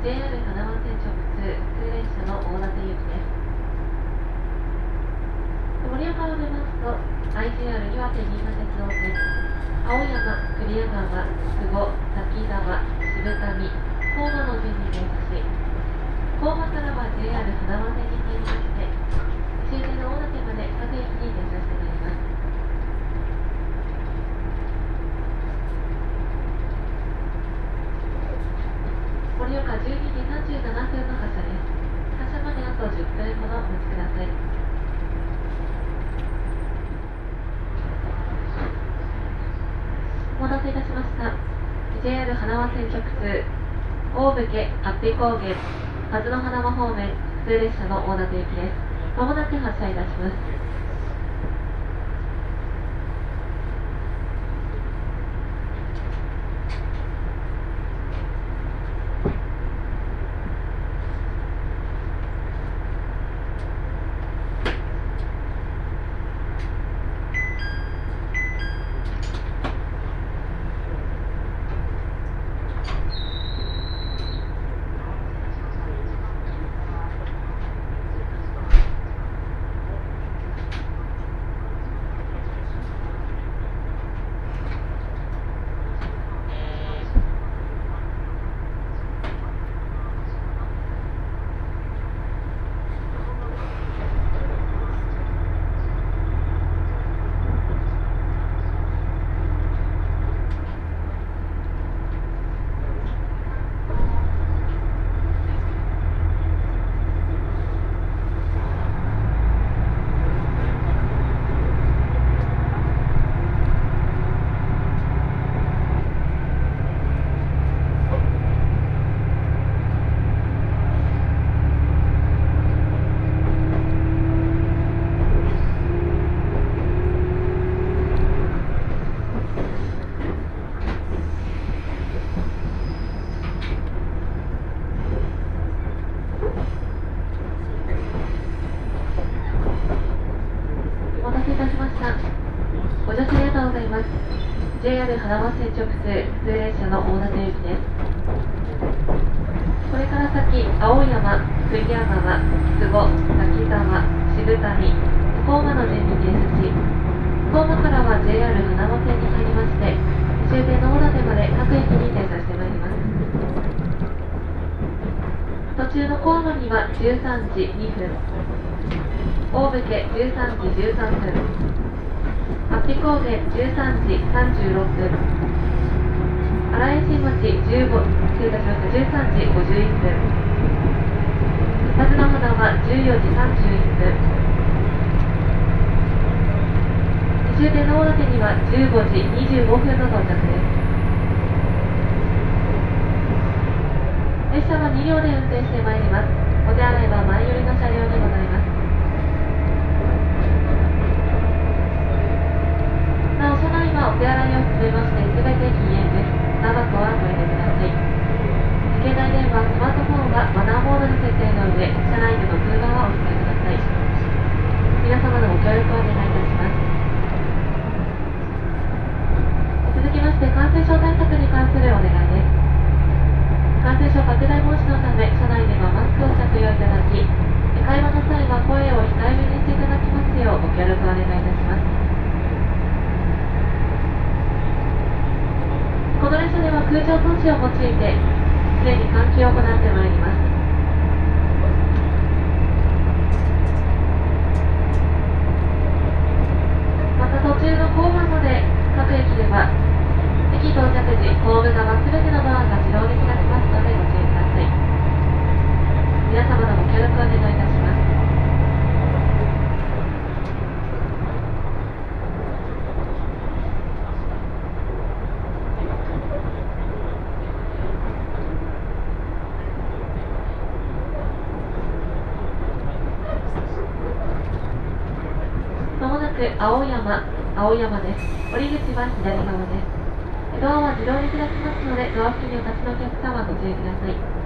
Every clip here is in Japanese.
JR 花輪線直通普通列車の大館行きです盛岡を出ますと IGR 岩手新潟鉄道線青山栗屋川久保滝沢渋谷高馬の順に停車し高馬からは JR 花輪線に入りまして終点の大館まで各駅に停車してまいります盛岡12時37分の発車です。発車まであと10分ほどお待ちください。お待たせいたしました。JR 花輪線直通大武家安比高原松の花輪方面普通列車の大館行きです。まもなく発車いたしますお待たせいたしましたご乗車ありがとうございます JR 花輪線直通普通列車の大館行きです。これから先青山栗屋川坪滝沢渋谷高馬の順に停車し高馬からは JR 花輪線に入りまして終点の大館まで各駅に停車してまいります。途中の高馬には13時2分。大武家13時13分。安比高原13時36分新井新町15失礼いたしました13時51分松の花は14時31分終点の大館には15時25分の到着です列車は2両で運転してまいります。お手洗いは前寄りの車両にございますなお車内はお手洗いを含めまして全て禁煙です。タバコはご遠慮ください。携帯電話スマートフォンはマナーモードに設定の上車内での通話はお控えください。皆様のご協力をお願いいたします。続きまして感染症対策に関するお願いです。感染症拡大防止のため車内ではマスクを着用いただ話の際は声を控えめにしていただきますようご協力をお願いいたしますこの列車では空調装置を用いて常に換気を行ってまいります。また途中の交番まで各駅では駅到着時ホーム側すべてのドアが自動で開きますのでご注意ください。皆様のご協力をお願いいたしますまもなく青山、青山です。降り口は左側です。ドアは自動で開きますので、ドア付近にお立ちのお客様ご注意ください。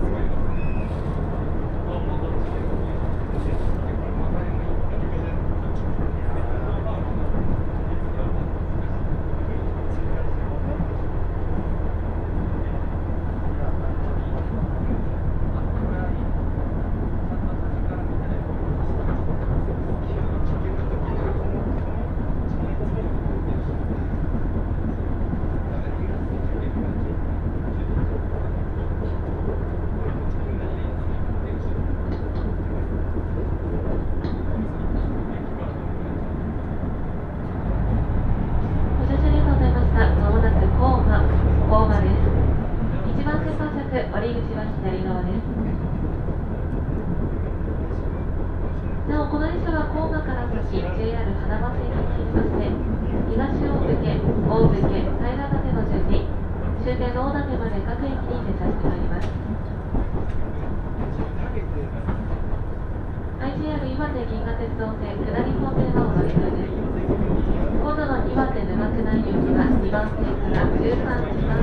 Yes.